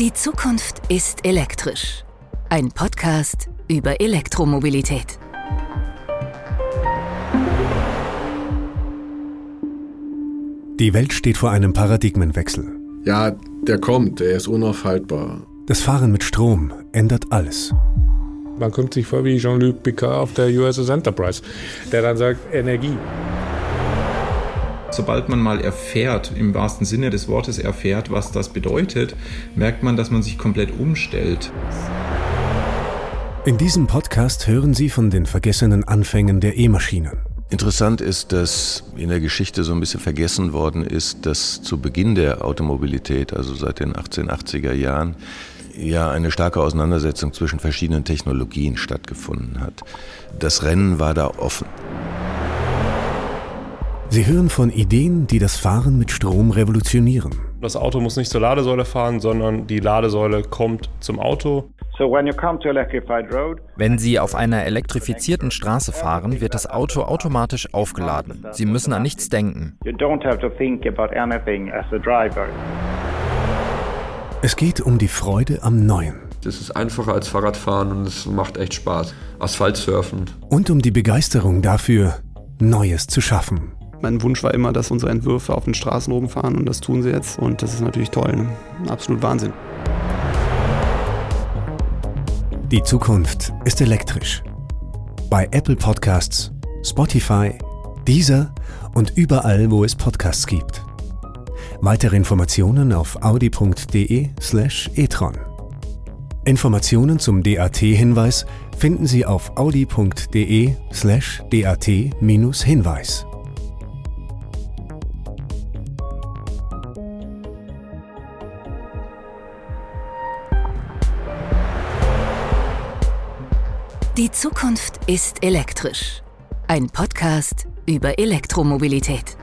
Die Zukunft ist elektrisch. Ein Podcast über Elektromobilität. Die Welt steht vor einem Paradigmenwechsel. Ja, der kommt, der ist unaufhaltbar. Das Fahren mit Strom ändert alles. Man kommt sich vor wie Jean-Luc Picard auf der USS Enterprise, der dann sagt, Energie. Sobald man mal erfährt, im wahrsten Sinne des Wortes erfährt, was das bedeutet, merkt man, dass man sich komplett umstellt. In diesem Podcast hören Sie von den vergessenen Anfängen der E-Maschinen. Interessant ist, dass in der Geschichte so ein bisschen vergessen worden ist, dass zu Beginn der Automobilität, also seit den 1880er Jahren, ja eine starke Auseinandersetzung zwischen verschiedenen Technologien stattgefunden hat. Das Rennen war da offen. Sie hören von Ideen, die das Fahren mit Strom revolutionieren. Das Auto muss nicht zur Ladesäule fahren, sondern die Ladesäule kommt zum Auto. Wenn Sie auf einer elektrifizierten Straße fahren, wird das Auto automatisch aufgeladen. Sie müssen an nichts denken. Es geht um die Freude am Neuen. Das ist einfacher als Fahrradfahren und es macht echt Spaß. Asphaltsurfen. Und um die Begeisterung dafür, Neues zu schaffen. Mein Wunsch war immer, dass unsere Entwürfe auf den Straßen rumfahren und das tun sie jetzt. Und das ist natürlich toll. Ne? Absolut Wahnsinn. Die Zukunft ist elektrisch. Bei Apple Podcasts, Spotify, Deezer und überall, wo es Podcasts gibt. Weitere Informationen auf audi.de/slash e-tron. Informationen zum DAT-Hinweis finden Sie auf audi.de/slash dat-hinweis. Die Zukunft ist elektrisch. Ein Podcast über Elektromobilität.